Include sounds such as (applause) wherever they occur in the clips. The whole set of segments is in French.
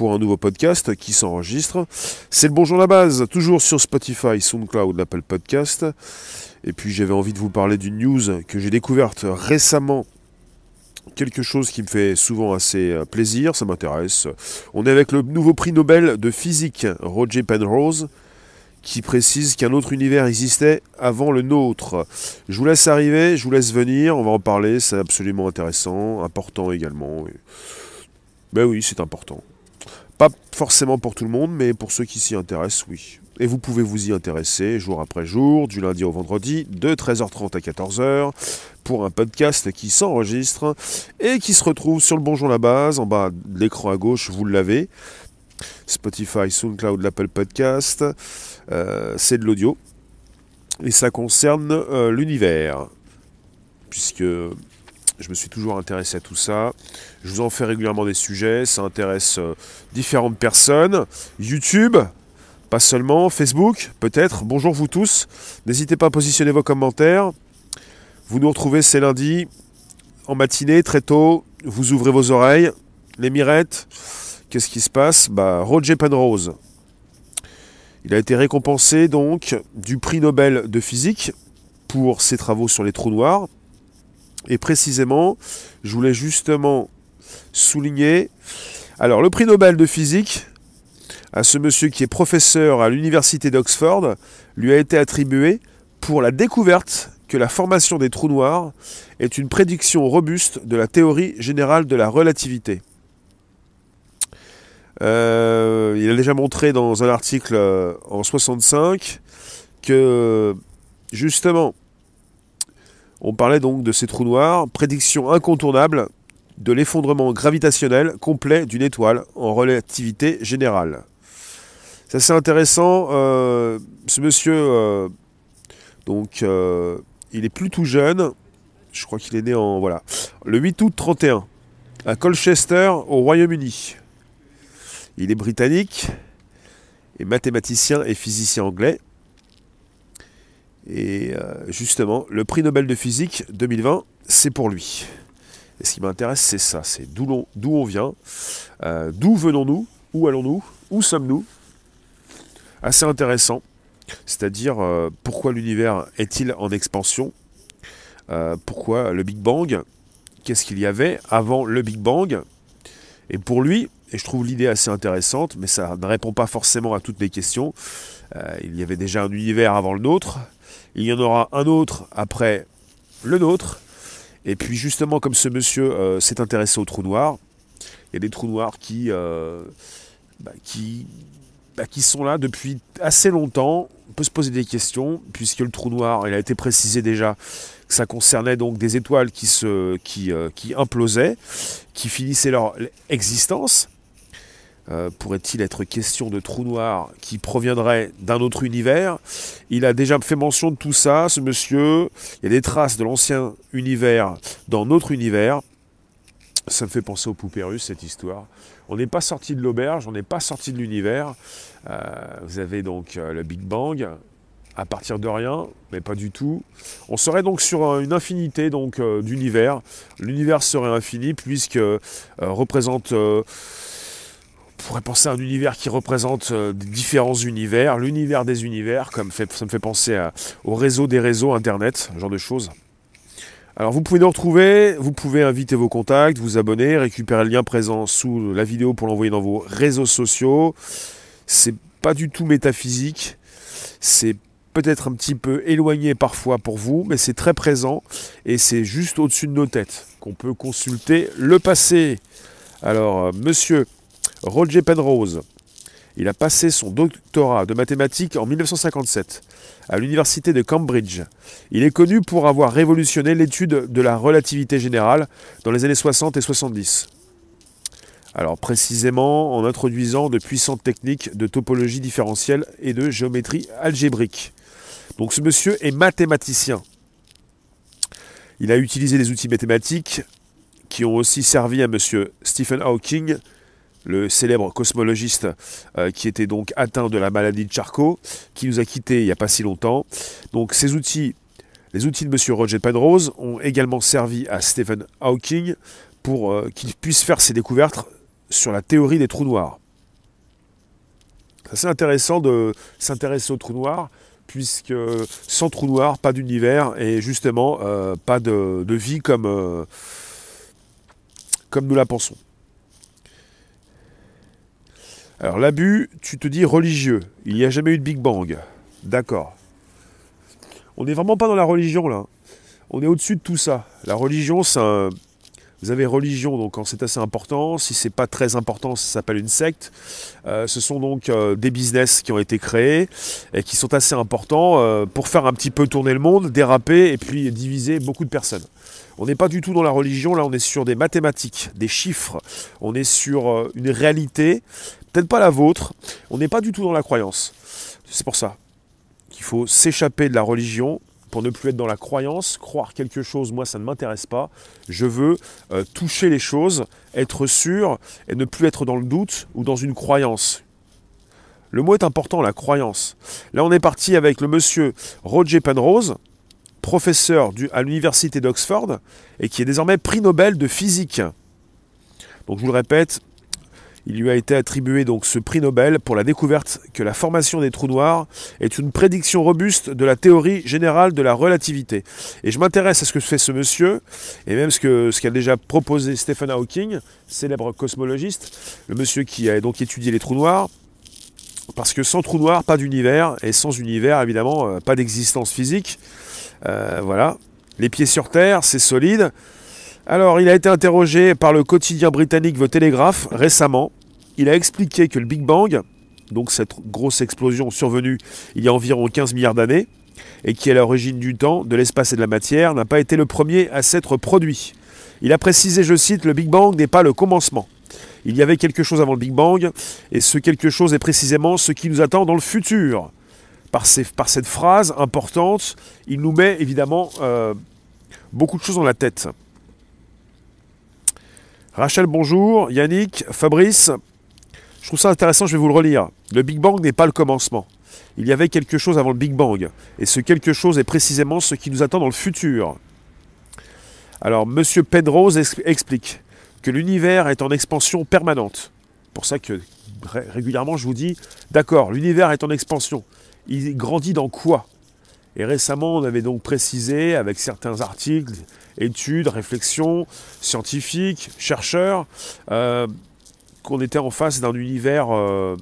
pour un nouveau podcast qui s'enregistre. C'est le Bonjour la base, toujours sur Spotify, SoundCloud, l'Apple Podcast. Et puis j'avais envie de vous parler d'une news que j'ai découverte récemment quelque chose qui me fait souvent assez euh, plaisir, ça m'intéresse. On est avec le nouveau prix Nobel de physique, Roger Penrose, qui précise qu'un autre univers existait avant le nôtre. Je vous laisse arriver, je vous laisse venir, on va en parler, c'est absolument intéressant, important également. Ben oui, c'est important. Pas forcément pour tout le monde, mais pour ceux qui s'y intéressent, oui. Et vous pouvez vous y intéresser jour après jour, du lundi au vendredi, de 13h30 à 14h, pour un podcast qui s'enregistre et qui se retrouve sur le Bonjour la base, en bas de l'écran à gauche, vous l'avez. Spotify, SoundCloud, l'Apple Podcast, euh, c'est de l'audio. Et ça concerne euh, l'univers, puisque je me suis toujours intéressé à tout ça. Je vous en fais régulièrement des sujets, ça intéresse euh, différentes personnes. YouTube, pas seulement, Facebook, peut-être. Bonjour vous tous. N'hésitez pas à positionner vos commentaires. Vous nous retrouvez c'est lundi, en matinée, très tôt. Vous ouvrez vos oreilles. Les mirettes, qu'est-ce qui se passe? Bah, Roger Penrose. Il a été récompensé donc du prix Nobel de physique pour ses travaux sur les trous noirs. Et précisément, je voulais justement souligner. Alors, le prix Nobel de physique, à ce monsieur qui est professeur à l'université d'Oxford lui a été attribué pour la découverte que la formation des trous noirs est une prédiction robuste de la théorie générale de la relativité. Euh, il a déjà montré dans un article euh, en 65 que justement, on parlait donc de ces trous noirs, prédiction incontournable de l'effondrement gravitationnel complet d'une étoile en relativité générale. C'est assez intéressant. Euh, ce monsieur, euh, donc, euh, il est plus tout jeune. Je crois qu'il est né en. Voilà. Le 8 août 31, à Colchester, au Royaume-Uni. Il est britannique, et mathématicien et physicien anglais. Et justement, le prix Nobel de physique 2020, c'est pour lui. Et ce qui m'intéresse, c'est ça c'est d'où on vient, d'où venons-nous, où allons-nous, où sommes-nous? Assez intéressant. C'est-à-dire euh, pourquoi l'univers est-il en expansion? Euh, Pourquoi le Big Bang? Qu'est-ce qu'il y avait avant le Big Bang? Et pour lui, et je trouve l'idée assez intéressante, mais ça ne répond pas forcément à toutes les questions, euh, il y avait déjà un univers avant le nôtre, il y en aura un autre après le nôtre, et puis justement comme ce monsieur s'est intéressé aux trous noirs, il y a des trous noirs qui, bah, bah, qui sont là depuis assez longtemps. On peut se poser des questions, puisque le trou noir, il a été précisé déjà que ça concernait donc des étoiles qui, se, qui, euh, qui implosaient, qui finissaient leur existence. Euh, pourrait-il être question de trou noir qui proviendrait d'un autre univers? Il a déjà fait mention de tout ça, ce monsieur. Il y a des traces de l'ancien univers dans notre univers. Ça me fait penser aux poupées russes, cette histoire. On n'est pas sorti de l'auberge, on n'est pas sorti de l'univers. Euh, vous avez donc euh, le Big Bang à partir de rien, mais pas du tout. On serait donc sur une infinité donc d'univers. L'univers serait infini puisque représente pourrait penser à un univers qui représente différents univers, l'univers des univers, comme ça me fait penser au réseau des réseaux, Internet, ce genre de choses. Alors vous pouvez nous retrouver, vous pouvez inviter vos contacts, vous abonner, récupérer le lien présent sous la vidéo pour l'envoyer dans vos réseaux sociaux. C'est pas du tout métaphysique, c'est peut-être un petit peu éloigné parfois pour vous, mais c'est très présent et c'est juste au-dessus de nos têtes qu'on peut consulter le passé. Alors, euh, monsieur Roger Penrose, il a passé son doctorat de mathématiques en 1957 à l'université de Cambridge. Il est connu pour avoir révolutionné l'étude de la relativité générale dans les années 60 et 70. Alors précisément en introduisant de puissantes techniques de topologie différentielle et de géométrie algébrique. Donc ce monsieur est mathématicien. Il a utilisé des outils mathématiques qui ont aussi servi à monsieur Stephen Hawking le célèbre cosmologiste euh, qui était donc atteint de la maladie de Charcot, qui nous a quittés il n'y a pas si longtemps. Donc ces outils, les outils de M. Roger Penrose, ont également servi à Stephen Hawking pour euh, qu'il puisse faire ses découvertes sur la théorie des trous noirs. C'est intéressant de s'intéresser au trou noir, puisque sans trou noir, pas d'univers et justement euh, pas de, vie comme, comme nous la pensons. Alors l'abus, tu te dis religieux. Il n'y a jamais eu de Big Bang. D'accord. On n'est vraiment pas dans la religion là. On est au-dessus de tout ça. La religion, c'est un, vous avez religion, donc c'est assez important. Si c'est pas très important, ça s'appelle une secte. Euh, ce sont donc euh, des business qui ont été créés et qui sont assez importants euh, pour faire un petit peu tourner le monde, déraper et puis diviser beaucoup de personnes. On n'est pas du tout dans la religion, là on est sur des mathématiques, des chiffres, on est sur une réalité, peut-être pas la vôtre, on n'est pas du tout dans la croyance. C'est pour ça qu'il faut s'échapper de la religion pour ne plus être dans la croyance, croire quelque chose, moi ça ne m'intéresse pas. Je veux euh, toucher les choses, être sûr et ne plus être dans le doute ou dans une croyance. Le mot est important, la croyance. Là on est parti avec le monsieur Roger Penrose, professeur à l'université d'Oxford et qui est désormais prix Nobel de physique. Donc je vous le répète, il lui a été attribué donc ce prix Nobel pour la découverte que la formation des trous noirs est une prédiction robuste de la théorie générale de la relativité. Et je m'intéresse à ce que fait ce monsieur, et même ce qu'a déjà proposé Stephen Hawking, célèbre cosmologiste, le monsieur qui a donc étudié les trous noirs, parce que sans trous noirs, pas d'univers, et sans univers, évidemment, euh, pas d'existence physique. Euh, voilà. Les pieds sur Terre, c'est solide. Alors, il a été interrogé par le quotidien britannique The Telegraph récemment. Il a expliqué que le Big Bang, donc cette grosse explosion survenue il y a environ 15 milliards d'années, et qui est à l'origine du temps, de l'espace et de la matière, n'a pas été le premier à s'être produit. Il a précisé, je cite, le Big Bang n'est pas le commencement. Il y avait quelque chose avant le Big Bang, et ce quelque chose est précisément ce qui nous attend dans le futur. Par, cette phrase importante, il nous met évidemment euh, beaucoup de choses dans la tête. Rachel, bonjour. Yannick, Fabrice. Je trouve ça intéressant, je vais vous le relire. Le Big Bang n'est pas le commencement. Il y avait quelque chose avant le Big Bang. Et ce quelque chose est précisément ce qui nous attend dans le futur. Alors, M. Penrose explique que l'univers est en expansion permanente. Pour ça que régulièrement je vous dis, d'accord, l'univers est en expansion. Il grandit dans quoi? Et récemment, on avait donc précisé avec certains articles, études, réflexions scientifiques, chercheurs, euh, qu'on était en face d'un univers euh,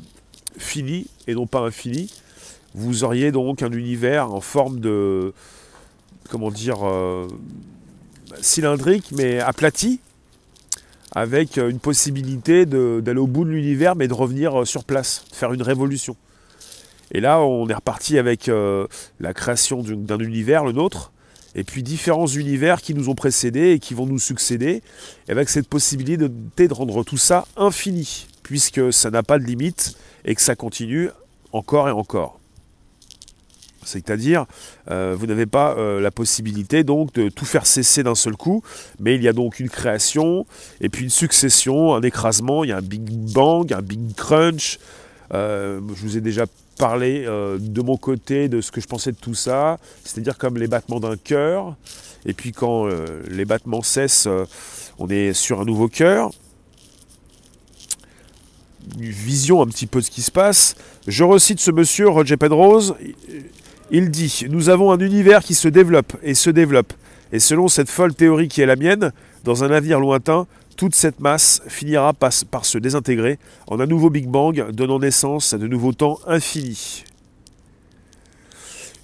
fini et non pas infini. Vous auriez donc un univers en forme de, comment dire, euh, cylindrique mais aplati, avec une possibilité d'aller au bout de l'univers mais de revenir sur place, de faire une révolution. Et là, on est reparti avec la création d'un univers, le nôtre, et puis différents univers qui nous ont précédés et qui vont nous succéder, avec cette possibilité de, rendre tout ça infini, puisque ça n'a pas de limite et que ça continue encore et encore. C'est-à-dire, euh, vous n'avez pas euh, la possibilité donc de tout faire cesser d'un seul coup, mais il y a donc une création, et puis une succession, un écrasement, il y a un Big Bang, un Big Crunch. Euh, je vous ai déjà parler euh, de mon côté de ce que je pensais de tout ça, c'est-à-dire comme les battements d'un cœur, et puis quand euh, les battements cessent, on est sur un nouveau cœur. Une vision un petit peu de ce qui se passe. Je recite ce monsieur, Roger Penrose, il dit Nous avons un univers qui se développe et se développe, et selon cette folle théorie qui est la mienne, dans un avenir lointain, toute cette masse finira par, se désintégrer en un nouveau Big Bang donnant naissance à de nouveaux temps infinis.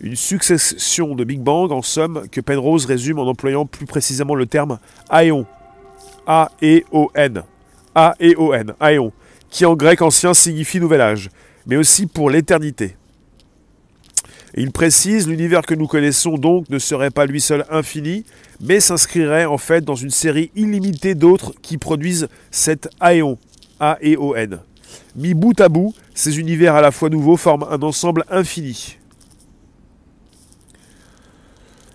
Une succession de Big Bang, en somme, que Penrose résume en employant plus précisément le terme aéon. A-E-O-N. A-E-O-N. Aéon. Qui en grec ancien signifie nouvel âge, mais aussi pour l'éternité il précise, l'univers que nous connaissons donc ne serait pas lui seul infini, mais s'inscrirait en fait dans une série illimitée d'autres qui produisent cet aéon, A-E-O-N. Mis bout à bout, ces univers à la fois nouveaux forment un ensemble infini.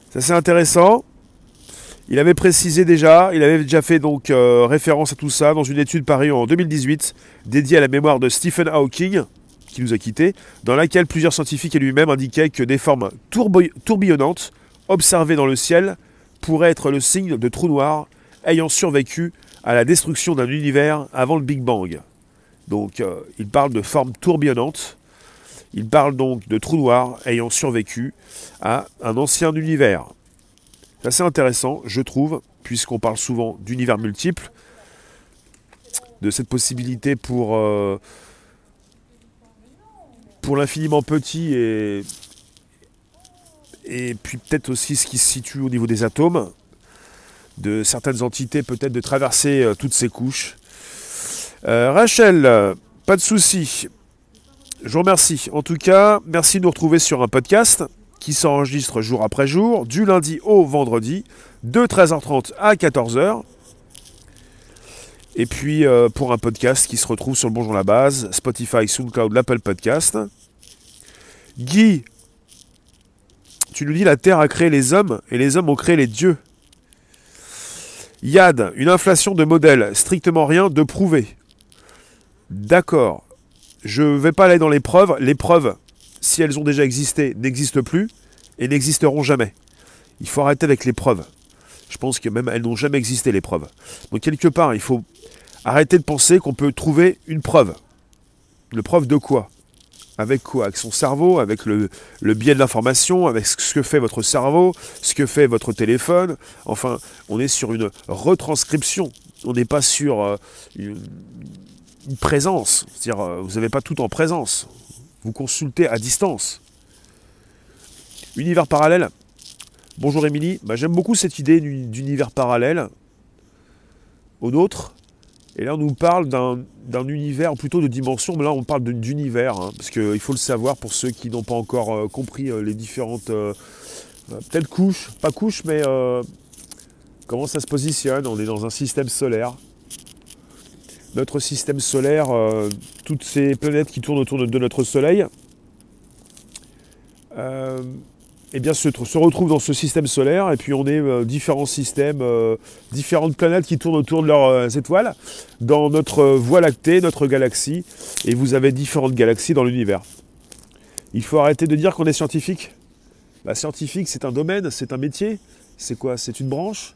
C'est assez intéressant. Il avait précisé déjà, il avait déjà fait donc euh, référence à tout ça dans une étude parue en 2018 dédiée à la mémoire de Stephen Hawking, qui nous a quittés, dans laquelle plusieurs scientifiques et lui-même indiquaient que des formes tourbillonnantes observées dans le ciel pourraient être le signe de trous noirs ayant survécu à la destruction d'un univers avant le Big Bang. Donc euh, il parle de formes tourbillonnantes Il parle donc de trous noirs ayant survécu à un ancien univers. C'est assez intéressant, je trouve, puisqu'on parle souvent d'univers multiples, de cette possibilité pour, euh, pour l'infiniment petit et, et puis peut-être aussi ce qui se situe au niveau des atomes, de certaines entités peut-être de traverser euh, toutes ces couches. Euh, Rachel, pas de souci. Je vous remercie. En tout cas, merci de nous retrouver sur un podcast qui s'enregistre jour après jour, du lundi au vendredi, de 13h30 à 14h. Et puis euh, pour un podcast qui se retrouve sur le Bonjour la Base, Spotify, SoundCloud, l'Apple Podcast. Guy, tu nous dis la Terre a créé les hommes et les hommes ont créé les dieux. Yad, une inflation de modèles, strictement rien de prouvé. D'accord. Je ne vais pas aller dans les preuves. Les preuves, si elles ont déjà existé, n'existent plus et n'existeront jamais. Il faut arrêter avec les preuves. Je pense que même elles n'ont jamais existé, les preuves. Donc quelque part, il faut arrêter de penser qu'on peut trouver une preuve. Une preuve de quoi? Avec quoi Avec son cerveau, avec le, biais de l'information, avec ce que fait votre cerveau, ce que fait votre téléphone. Enfin, on est sur une retranscription. On n'est pas sur euh, une, présence. C'est-à-dire, euh, vous n'avez pas tout en présence. Vous consultez à distance. Univers parallèle. Bonjour Émilie. Bah, j'aime beaucoup cette idée d'univers parallèle au nôtre. Et là, on nous parle d'un univers plutôt de dimension, mais là, on parle d'univers, hein, parce qu'il faut le savoir pour ceux qui n'ont pas encore euh, compris euh, les différentes, peut-être couches, pas couches, mais comment ça se positionne. On est dans un système solaire notre système solaire, euh, toutes ces planètes qui tournent autour de, notre Soleil, euh, eh bien, se, se, retrouvent dans ce système solaire, et puis on est euh, différents systèmes, différentes planètes qui tournent autour de leurs étoiles, dans notre Voie lactée, notre galaxie, et vous avez différentes galaxies dans l'univers. Il faut arrêter de dire qu'on est scientifique. Bah, scientifique, c'est un domaine, c'est un métier, c'est quoi? C'est une branche?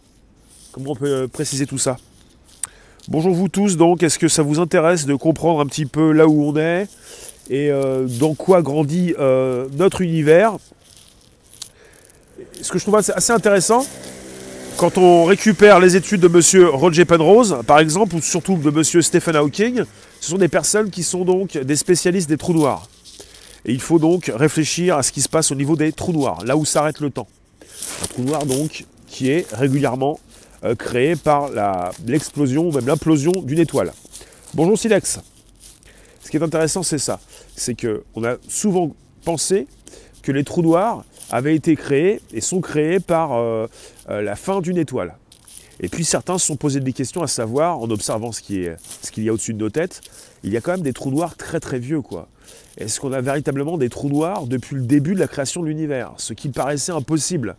Comment on peut préciser tout ça? Bonjour vous tous, donc est-ce que ça vous intéresse de comprendre un petit peu là où on est et euh, dans quoi grandit euh, notre univers? Ce que je trouve assez intéressant, quand on récupère les études de M. Roger Penrose, par exemple, ou surtout de M. Stephen Hawking, ce sont des personnes qui sont donc des spécialistes des trous noirs. Et il faut donc réfléchir à ce qui se passe au niveau des trous noirs, là où s'arrête le temps. Un trou noir donc qui est régulièrement euh, créé par l'explosion ou même l'implosion d'une étoile. Bonjour Silex. Ce qui est intéressant, c'est ça. C'est qu'on a souvent pensé que les trous noirs avaient été créés et sont créés par euh, euh, la fin d'une étoile. Et puis certains se sont posés des questions à savoir, en observant ce qu'il y a au-dessus de nos têtes, il y a quand même des trous noirs très très vieux. quoi. Est-ce qu'on a véritablement des trous noirs depuis le début de la création de l'univers? Ce qui paraissait impossible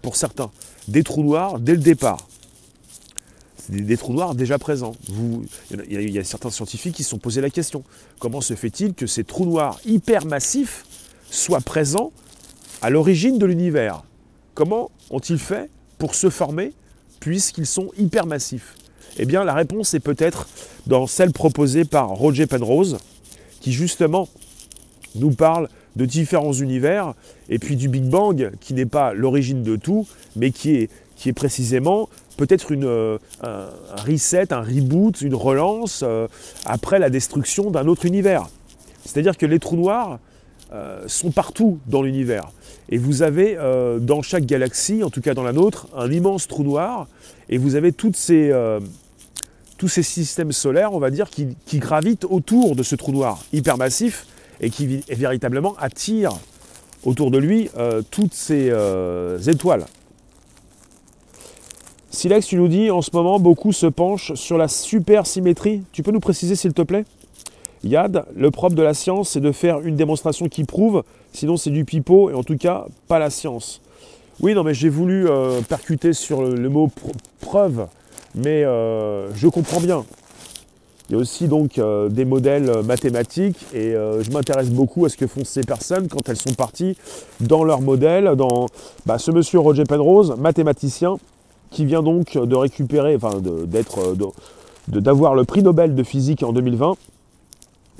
pour certains. Des trous noirs dès le départ. Des, trous noirs déjà présents. il, y a, certains scientifiques qui se sont posés la question. Comment se fait-il que ces trous noirs hyper massifs soient présents à l'origine de l'univers Comment ont-ils fait pour se former puisqu'ils sont hyper massifs Eh bien la réponse est peut-être dans celle proposée par Roger Penrose, qui justement nous parle de différents univers, et puis du Big Bang, qui n'est pas l'origine de tout, mais qui est, qui est précisément peut-être euh, un, reset, un reboot, une relance euh, après la destruction d'un autre univers. C'est-à-dire que les trous noirs euh, sont partout dans l'univers. Et vous avez dans chaque galaxie, en tout cas dans la nôtre, un immense trou noir, et vous avez ces, tous ces systèmes solaires, on va dire, qui, gravitent autour de ce trou noir hypermassif, et qui véritablement attire autour de lui euh, toutes ces euh, étoiles. Silex, tu nous dis en ce moment, beaucoup se penchent sur la supersymétrie. Tu peux nous préciser s'il te plaît? Yad, le propre de la science, c'est de faire une démonstration qui prouve, sinon c'est du pipeau, et en tout cas, pas la science. Oui, non, mais j'ai voulu euh, percuter sur le, mot preuve, mais je comprends bien. Il y a aussi donc euh, des modèles euh, mathématiques et euh, je m'intéresse beaucoup à ce que font ces personnes quand elles sont parties dans leur modèle, dans bah, ce monsieur Roger Penrose, mathématicien, qui vient donc de récupérer, enfin d'être, d'avoir le prix Nobel de physique en 2020,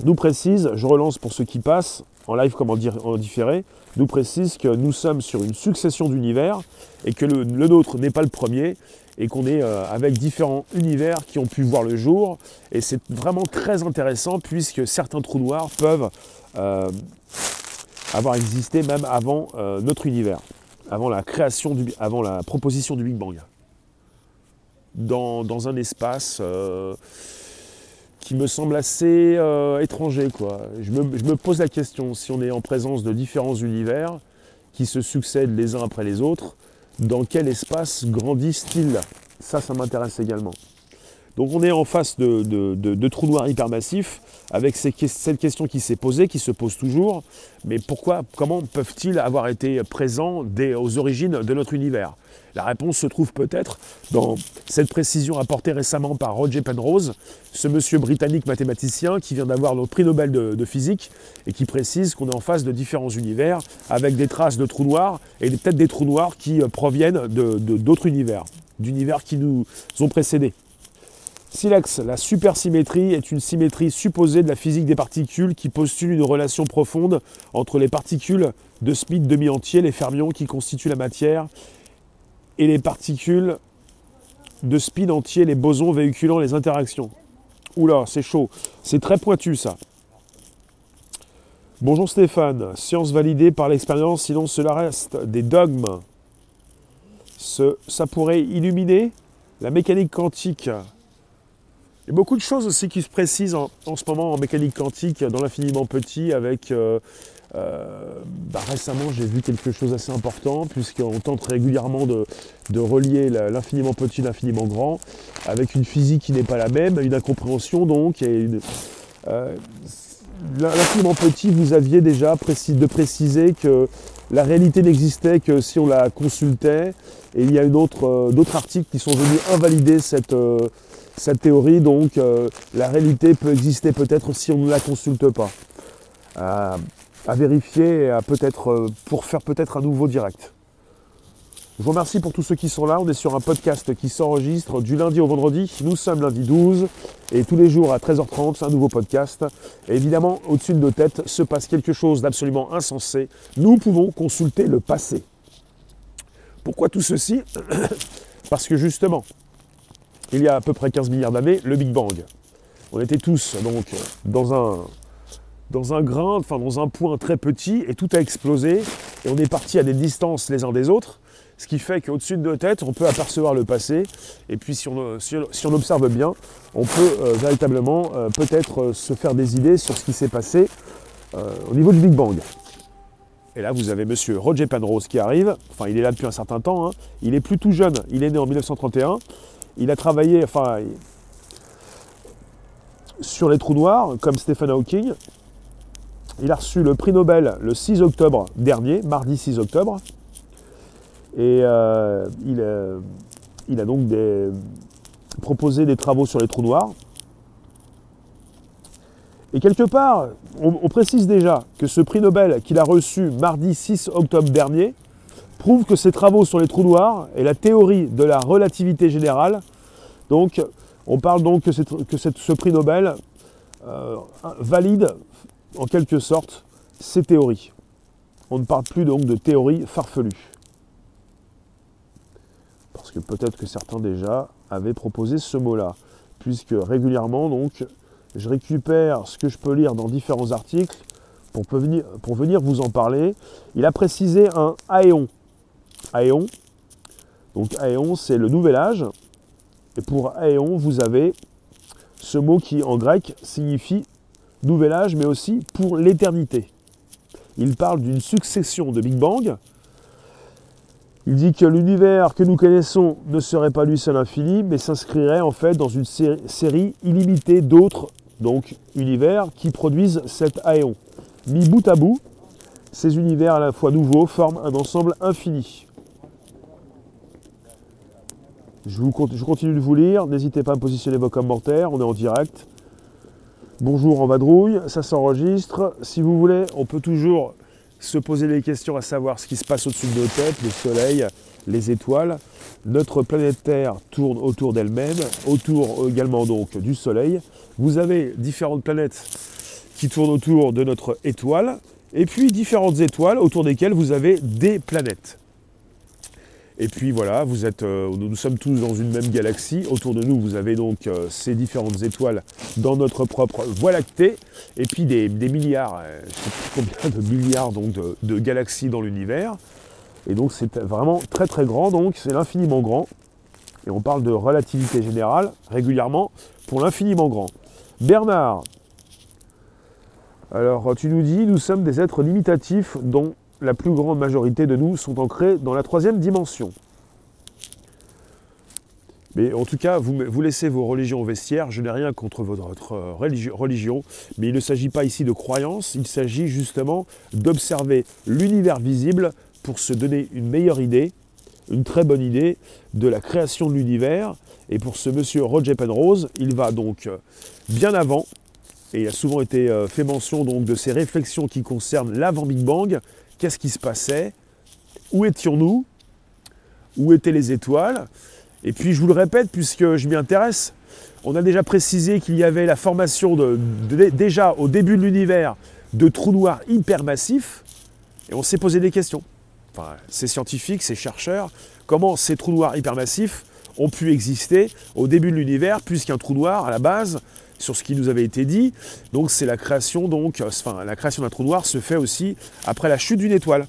nous précise, je relance pour ceux qui passent, en live comme en, différé, nous précise que nous sommes sur une succession d'univers et que le, nôtre n'est pas le premier et qu'on est euh, avec différents univers qui ont pu voir le jour. Et c'est vraiment très intéressant puisque certains trous noirs peuvent euh, avoir existé même avant euh, notre univers, avant la création, du, avant la proposition du Big Bang. Dans un espace qui me semble assez euh, étranger. Quoi. Je me, pose la question, si on est en présence de différents univers qui se succèdent les uns après les autres, dans quel espace grandissent-ils Ça, ça m'intéresse également. Donc on est en face de, trous noirs hypermassifs, avec cette question qui s'est posée, qui se pose toujours, mais pourquoi, comment peuvent-ils avoir été présents aux origines de notre univers? La réponse se trouve peut-être dans cette précision apportée récemment par Roger Penrose, ce monsieur britannique mathématicien qui vient d'avoir le prix Nobel de, physique et qui précise qu'on est en face de différents univers avec des traces de trous noirs et peut-être des trous noirs qui euh, proviennent d'autres univers, d'univers qui nous ont précédés. Silex, la supersymétrie est une symétrie supposée de la physique des particules qui postule une relation profonde entre les particules de speed demi-entier, les fermions qui constituent la matière, et les particules de spin entier, les bosons véhiculant les interactions. Oula, c'est chaud. C'est très pointu ça. Bonjour Stéphane. Science validée par l'expérience, sinon cela reste des dogmes. Ça pourrait illuminer la mécanique quantique. Il y a beaucoup de choses aussi qui se précisent en, ce moment en mécanique quantique dans l'infiniment petit avec euh, euh, bah, récemment, j'ai vu quelque chose d'assez important, puisqu'on tente régulièrement de, relier l'infiniment petit et l'infiniment grand, avec une physique qui n'est pas la même, une incompréhension donc, et euh, l'infiniment petit, vous aviez déjà de préciser que la réalité n'existait que si on la consultait, et il y a euh, d'autres articles qui sont venus invalider cette, cette théorie, donc la réalité peut exister peut-être si on ne la consulte pas à vérifier et peut-être euh, pour faire peut-être un nouveau direct. Je vous remercie pour tous ceux qui sont là. On est sur un podcast qui s'enregistre du lundi au vendredi. Nous sommes lundi 12 et tous les jours à 13h30, un nouveau podcast. Et évidemment, au-dessus de nos têtes se passe quelque chose d'absolument insensé. Nous pouvons consulter le passé. Pourquoi tout ceci? (coughs) Parce que justement, il y a à peu près 15 milliards d'années, le Big Bang. On était tous donc dans un grain, enfin dans un point très petit, et tout a explosé, et on est parti à des distances les uns des autres, ce qui fait qu'au-dessus de nos têtes, on peut apercevoir le passé, et puis si on, observe bien, on peut euh, véritablement euh, peut-être euh, se faire des idées sur ce qui s'est passé au niveau du Big Bang. Et là, vous avez monsieur Roger Penrose qui arrive, enfin il est là depuis un certain temps, hein. il est plus tout jeune, il est né en 1931, il a travaillé, enfin, sur les trous noirs, comme Stephen Hawking, il a reçu le prix Nobel le 6 octobre dernier, mardi 6 octobre. Et euh, euh, il, a donc proposé des travaux sur les trous noirs. Et quelque part, on, précise déjà que ce prix Nobel qu'il a reçu mardi 6 octobre dernier que ses travaux sur les trous noirs et la théorie de la relativité générale, donc on parle donc que, ce prix Nobel euh, valide en quelque sorte ces théories. On ne parle plus donc de théories farfelues. Parce que peut-être que certains déjà avaient proposé ce mot-là. Puisque régulièrement, donc, je récupère ce que je peux lire dans différents articles pour venir, pour venir vous en parler. Il a précisé un aéon. Aéon. Donc aéon, c'est le nouvel âge. Et pour aéon, vous avez ce mot qui en grec signifie nouvel âge, mais aussi pour l'éternité. Il parle d'une succession de Big Bang. Il dit que l'univers que nous connaissons ne serait pas lui seul infini, mais s'inscrirait en fait dans une série illimitée d'autres donc univers qui produisent cet aéon. Mis bout à bout, ces univers à la fois nouveaux forment un ensemble infini. Je, continue de vous lire, n'hésitez pas à positionner vos commentaires, on est en direct. Bonjour en vadrouille, ça s'enregistre. Si vous voulez, on peut toujours se poser des questions à savoir ce qui se passe au-dessus de nos têtes, le soleil, les étoiles. Notre planète Terre tourne autour d'elle-même, autour également donc du soleil. Vous avez différentes planètes qui tournent autour de notre étoile et puis différentes étoiles autour desquelles vous avez des planètes. Et puis voilà, vous êtes, euh, nous sommes tous dans une même galaxie. Autour de nous, vous avez donc euh, ces différentes étoiles dans notre propre Voie lactée. Et puis des, milliards, euh, je sais plus combien de milliards donc, de, galaxies dans l'univers. Et donc c'est vraiment très très grand, donc c'est l'infiniment grand. Et on parle de relativité générale régulièrement pour l'infiniment grand. Bernard, alors tu nous dis, nous sommes des êtres limitatifs dont la plus grande majorité de nous sont ancrés dans la troisième dimension. Mais en tout cas, vous, laissez vos religions au vestiaire. Je n'ai rien contre votre euh, religion, mais il ne s'agit pas ici de croyance, il s'agit justement d'observer l'univers visible pour se donner une meilleure idée, une très bonne idée de la création de l'univers. Et pour ce monsieur Roger Penrose, il va donc euh, bien avant, et il a souvent été euh, fait mention donc de ces réflexions qui concernent l'avant Big Bang, Qu'est-ce qui se passait? Où étions-nous? Où étaient les étoiles? Et puis je vous le répète, puisque je m'y intéresse, on a déjà précisé qu'il y avait la formation déjà au début de l'univers de trous noirs hypermassifs, et on s'est posé des questions. Enfin, ces scientifiques, ces chercheurs, comment ces trous noirs hypermassifs ont pu exister au début de l'univers, puisqu'un trou noir, à la base, sur ce qui nous avait été dit. Donc c'est la création donc, enfin la création d'un trou noir se fait aussi après la chute d'une étoile.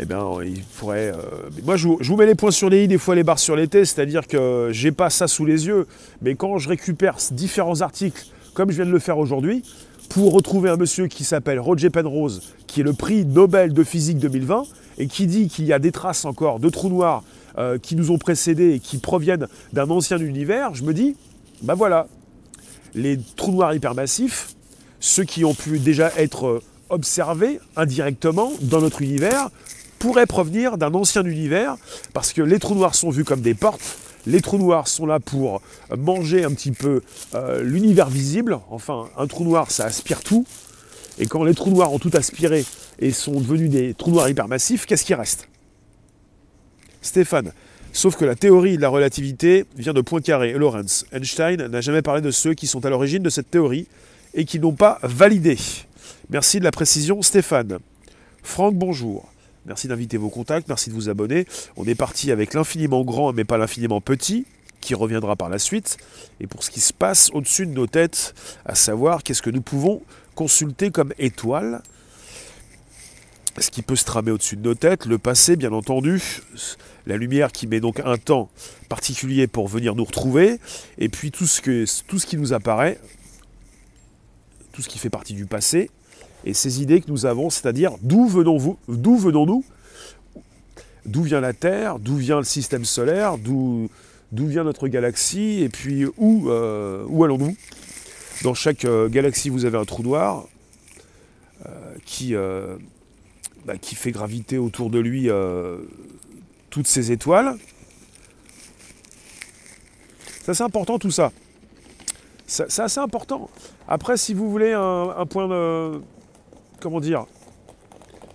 Eh bien, il pourrait. Euh, moi, je vous, mets les points sur les i, des fois les barres sur les t, c'est-à-dire que j'ai pas ça sous les yeux, mais quand je récupère différents articles, comme je viens de le faire aujourd'hui, pour retrouver un monsieur qui s'appelle Roger Penrose, qui est le prix Nobel de physique 2020, et qui dit qu'il y a des traces encore de trous noirs euh, qui nous ont précédés et qui proviennent d'un ancien univers, je me dis, ben voilà, les trous noirs hypermassifs, ceux qui ont pu déjà être observés indirectement dans notre univers, pourraient provenir d'un ancien univers, parce que les trous noirs sont vus comme des portes, les trous noirs sont là pour manger un petit peu euh, l'univers visible, enfin un trou noir ça aspire tout, et quand les trous noirs ont tout aspiré et sont devenus des trous noirs hypermassifs, qu'est-ce qui reste? Stéphane, Sauf que la théorie de la relativité vient de Poincaré et. Einstein n'a jamais parlé de ceux qui sont à l'origine de cette théorie et qui n'ont pas validé. Merci de la précision, Stéphane. Franck, bonjour. Merci d'inviter vos contacts, merci de vous abonner. On est parti avec l'infiniment grand mais pas l'infiniment petit, qui reviendra par la suite. Et pour ce qui se passe au-dessus de nos têtes, à savoir qu'est-ce que nous pouvons consulter comme étoile, ce qui peut se tramer au-dessus de nos têtes, le passé bien entendu, la lumière qui met donc un temps particulier pour venir nous retrouver, et puis tout ce, que, tout ce qui nous apparaît, tout ce qui fait partie du passé, et ces idées que nous avons, c'est-à-dire d'où venons-nous, d'où vient la Terre, d'où vient le système solaire, d'où, d'où vient notre galaxie, et puis où, euh, où allons-nous? Dans chaque euh, galaxie, vous avez un trou noir euh, qui, bah, qui fait graviter autour de lui toutes ces étoiles. C'est assez important tout ça. C'est assez important. Après, si vous voulez un, point de. Comment dire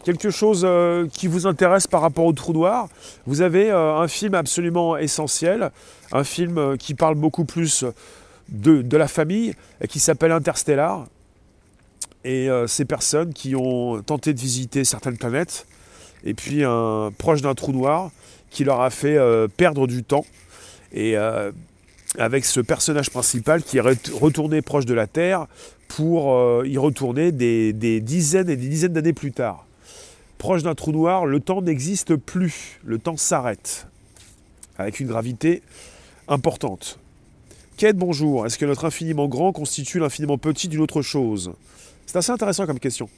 Quelque chose euh, qui vous intéresse par rapport au trou noir, vous avez euh, un film absolument essentiel, un film euh, qui parle beaucoup plus de, de la famille, et qui s'appelle Interstellar. Et ces personnes qui ont tenté de visiter certaines planètes, et puis un proche d'un trou noir, qui leur a fait euh, perdre du temps. Et euh, avec ce personnage principal qui est retourné proche de la Terre pour euh, y retourner des, dizaines et des dizaines d'années plus tard. Proche d'un trou noir, le temps n'existe plus, le temps s'arrête, avec une gravité importante. Kate, bonjour. Est-ce que notre infiniment grand constitue l'infiniment petit d'une autre chose? C'est assez intéressant comme question.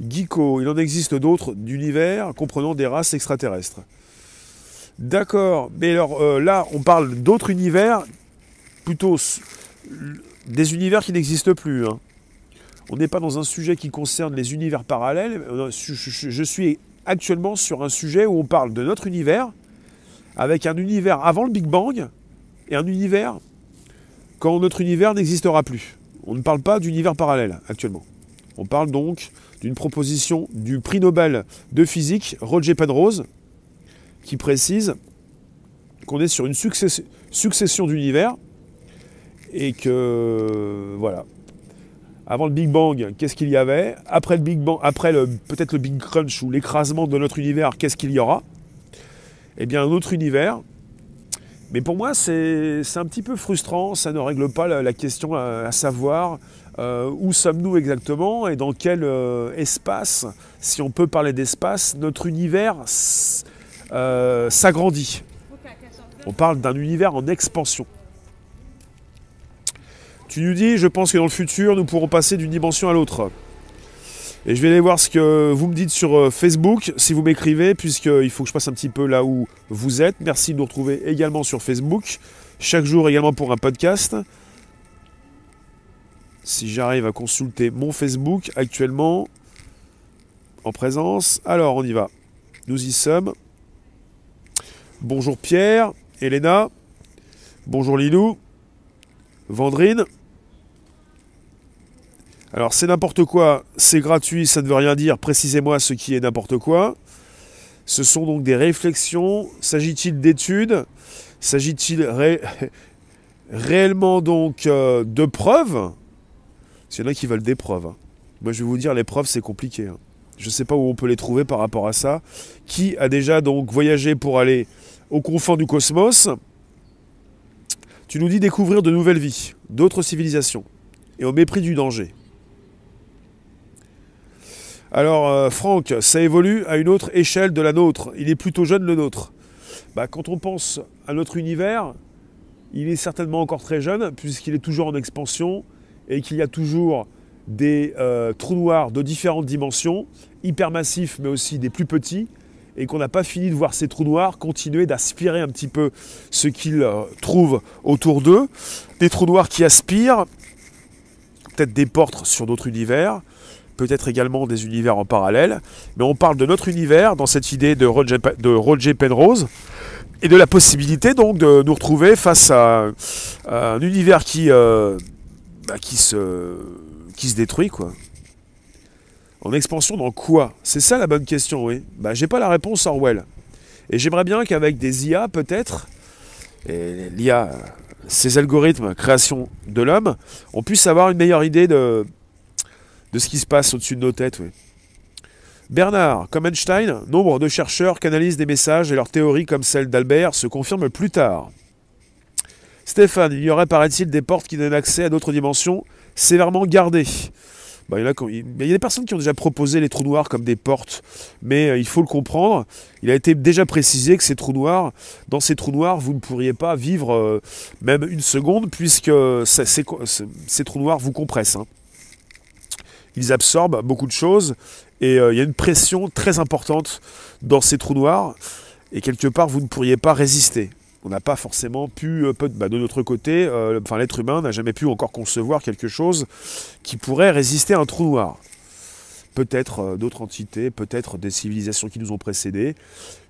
Geeko, il en existe d'autres d'univers comprenant des races extraterrestres. D'accord, mais alors euh, là, on parle d'autres univers, plutôt des univers qui n'existent plus. Hein. On n'est pas dans un sujet qui concerne les univers parallèles. Je suis actuellement sur un sujet où on parle de notre univers, avec un univers avant le Big Bang et un univers quand notre univers n'existera plus. On ne parle pas d'univers parallèle actuellement. On parle donc d'une proposition du prix Nobel de physique Roger Penrose, qui précise qu'on est sur une succession d'univers et que voilà. Avant le Big Bang, qu'est-ce qu'il y avait? Après le Big Bang, après peut-être le Big Crunch ou l'écrasement de notre univers, qu'est-ce qu'il y aura? Eh bien, un autre univers. Mais pour moi, c'est un petit peu frustrant. Ça ne règle pas la, question à, savoir euh, où sommes-nous exactement et dans quel euh, espace, si on peut parler d'espace, notre univers euh, s'agrandit. On parle d'un univers en expansion. Tu nous dis, je pense que dans le futur, nous pourrons passer d'une dimension à l'autre. Et je vais aller voir ce que vous me dites sur euh, Facebook, si vous m'écrivez, puisqu'il faut que je passe un petit peu là où vous êtes. Merci de nous retrouver également sur Facebook, chaque jour également pour un podcast. Si j'arrive à consulter mon Facebook actuellement, en présence. Alors, on y va. Nous y sommes. Bonjour Pierre, Elena. Bonjour Lilou. Vendrine. Alors c'est n'importe quoi, c'est gratuit, ça ne veut rien dire, précisez-moi ce qui est n'importe quoi. Ce sont donc des réflexions, s'agit-il d'études? S'agit-il (laughs) réellement donc euh, de preuves? En a qui veulent des preuves. Hein. Moi je vais vous dire, les preuves c'est compliqué. Hein. Je ne sais pas où on peut les trouver par rapport à ça. Qui a déjà donc voyagé pour aller aux confins du cosmos? Tu nous dis découvrir de nouvelles vies, d'autres civilisations, et au mépris du danger. Alors, euh, Franck, ça évolue à une autre échelle de la nôtre. Il est plutôt jeune le nôtre. Bah, quand on pense à notre univers, il est certainement encore très jeune, puisqu'il est toujours en expansion et qu'il y a toujours des euh, trous noirs de différentes dimensions, hypermassifs mais aussi des plus petits, et qu'on n'a pas fini de voir ces trous noirs continuer d'aspirer un petit peu ce qu'ils euh, trouvent autour d'eux. Des trous noirs qui aspirent, peut-être des portes sur d'autres univers, peut-être également des univers en parallèle, mais on parle de notre univers dans cette idée de Roger, Penrose, et de la possibilité donc de nous retrouver face à, un univers qui, euh, bah, qui, se, qui se détruit, quoi. En expansion dans quoi? C'est ça la bonne question, oui. Bah, j'ai pas la réponse Orwell. Et j'aimerais bien qu'avec des IA, peut-être, et l'IA, ces algorithmes, création de l'homme, on puisse avoir une meilleure idée de, de ce qui se passe au-dessus de nos têtes. Bernard, comme Einstein, nombre de chercheurs canalisent des messages et leurs théories comme celle d'Albert se confirment plus tard. Stéphane, il y aurait paraît-il des portes qui donnent accès à d'autres dimensions sévèrement gardées. Bah, il, y a, des personnes qui ont déjà proposé les trous noirs comme des portes, mais euh, il faut le comprendre. Il a été déjà précisé que ces trous noirs, dans ces trous noirs, vous ne pourriez pas vivre euh, même une seconde, puisque ces, trous noirs vous compressent. Hein ils absorbent beaucoup de choses et euh, il y a une pression très importante dans ces trous noirs et quelque part vous ne pourriez pas résister. On n'a pas forcément pu, euh, bah, de notre côté, euh, l'être humain n'a jamais pu encore concevoir quelque chose qui pourrait résister à un trou noir. Peut-être d'autres entités, peut-être des civilisations qui nous ont précédés.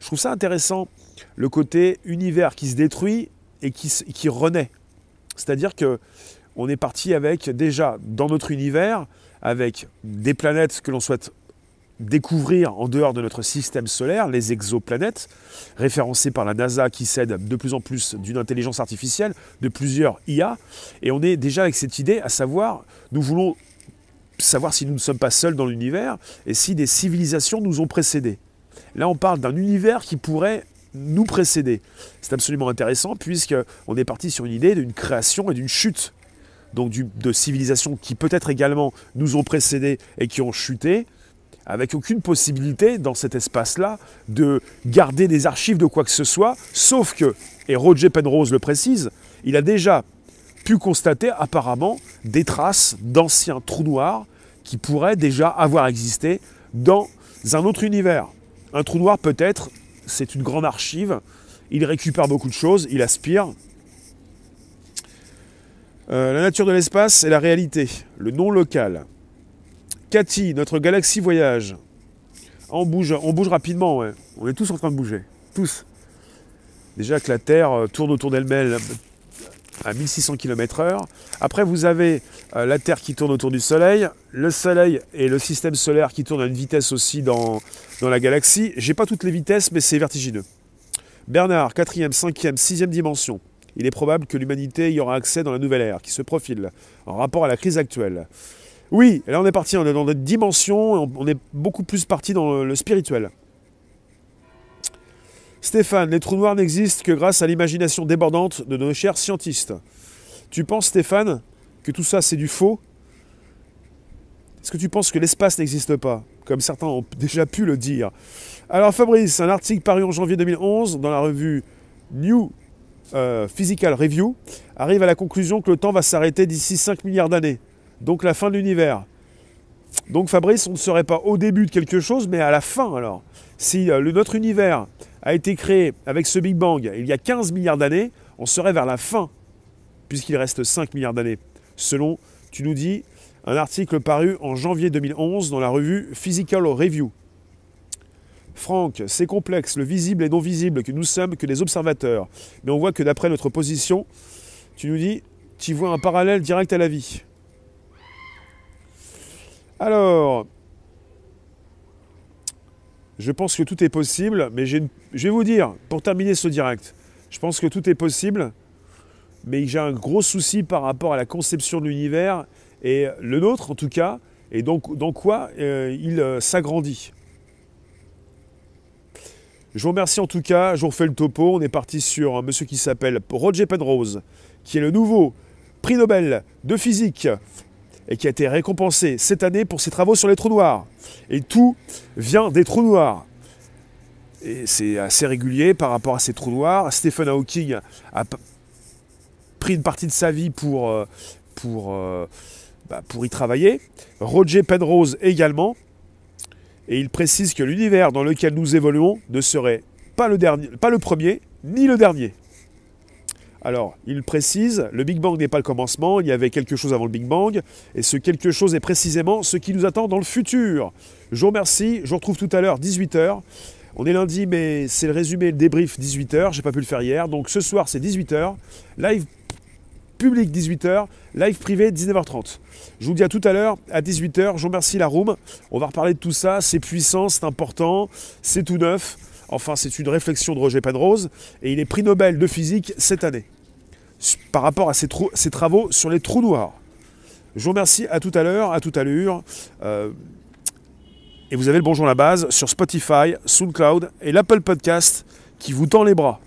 Je trouve ça intéressant, le côté univers qui se détruit et qui, qui renaît. C'est-à-dire que on est parti avec déjà dans notre univers avec des planètes que l'on souhaite découvrir en dehors de notre système solaire, les exoplanètes, référencées par la NASA qui cède de plus en plus d'une intelligence artificielle, de plusieurs IA. Et on est déjà avec cette idée, à savoir, nous voulons savoir si nous ne sommes pas seuls dans l'univers et si des civilisations nous ont précédés. Là, on parle d'un univers qui pourrait nous précéder. C'est absolument intéressant puisqu'on est parti sur une idée d'une création et d'une chute donc de civilisations qui peut-être également nous ont précédés et qui ont chuté, avec aucune possibilité dans cet espace-là de garder des archives de quoi que ce soit, sauf que, et Roger Penrose le précise, il a déjà pu constater apparemment des traces d'anciens trous noirs qui pourraient déjà avoir existé dans un autre univers. Un trou noir peut-être, c'est une grande archive, il récupère beaucoup de choses, il aspire, euh, la nature de l'espace et la réalité, le non local. Cathy, notre galaxie voyage. On bouge, on bouge rapidement. On est tous en train de bouger. Tous. Déjà que la Terre euh, tourne autour d'elle-même à 1600 km/h. Après, vous avez euh, la Terre qui tourne autour du Soleil, le Soleil et le système solaire qui tournent à une vitesse aussi dans, la galaxie. J'ai pas toutes les vitesses, mais c'est vertigineux. Bernard, 4e, 5e, 6e dimension il est probable que l'humanité y aura accès dans la nouvelle ère qui se profile en rapport à la crise actuelle. Oui, là on est parti, on est dans notre dimension, on est beaucoup plus parti dans le spirituel. Stéphane, les trous noirs n'existent que grâce à l'imagination débordante de nos chers scientistes. Tu penses, Stéphane, que tout ça c'est du faux? Est-ce que tu penses que l'espace n'existe pas? Comme certains ont déjà pu le dire. Alors Fabrice, un article paru en janvier 2011 dans la revue New euh, Physical Review arrive à la conclusion que le temps va s'arrêter d'ici 5 milliards d'années. Donc la fin de l'univers. Donc Fabrice, on ne serait pas au début de quelque chose, mais à la fin alors. Si euh, le, notre univers a été créé avec ce Big Bang il y a 15 milliards d'années, on serait vers la fin, puisqu'il reste 5 milliards d'années, selon, tu nous dis, un article paru en janvier 2011 dans la revue Physical Review. Franck, c'est complexe, le visible et non visible, que nous sommes que des observateurs. Mais on voit que d'après notre position, tu nous dis, tu vois un parallèle direct à la vie. Alors, je pense que tout est possible, mais je vais vous dire, pour terminer ce direct, je pense que tout est possible, mais j'ai un gros souci par rapport à la conception de l'univers, et le nôtre en tout cas, et donc dans quoi euh, il euh, s'agrandit. Je vous remercie en tout cas, je vous refais le topo, on est parti sur un monsieur qui s'appelle Roger Penrose, qui est le nouveau prix Nobel de physique et qui a été récompensé cette année pour ses travaux sur les trous noirs. Et tout vient des trous noirs. Et c'est assez régulier par rapport à ces trous noirs. Stephen Hawking a pris une partie de sa vie pour, euh, euh, bah, pour y travailler. Roger Penrose également. Et il précise que l'univers dans lequel nous évoluons ne serait pas le, dernier, pas le premier ni le dernier. Alors, il précise, le Big Bang n'est pas le commencement, il y avait quelque chose avant le Big Bang, et ce quelque chose est précisément ce qui nous attend dans le futur. Je vous remercie, je vous retrouve tout à l'heure, 18h. On est lundi, mais c'est le résumé, le débrief 18h, j'ai pas pu le faire hier, donc ce soir c'est 18h, live public 18h, live privé 19h30. Je vous dis à tout à l'heure, à 18h, je vous remercie la room, on va reparler de tout ça, c'est puissant, c'est important, c'est tout neuf. Enfin, c'est une réflexion de Roger Penrose, et il est prix Nobel de physique cette année, par rapport à ses, travaux sur les trous noirs. Je vous remercie, à tout à l'heure, à tout à l'heure. Euh, et vous avez le Bonjour la base sur Spotify, SoundCloud et l'Apple Podcast qui vous tend les bras.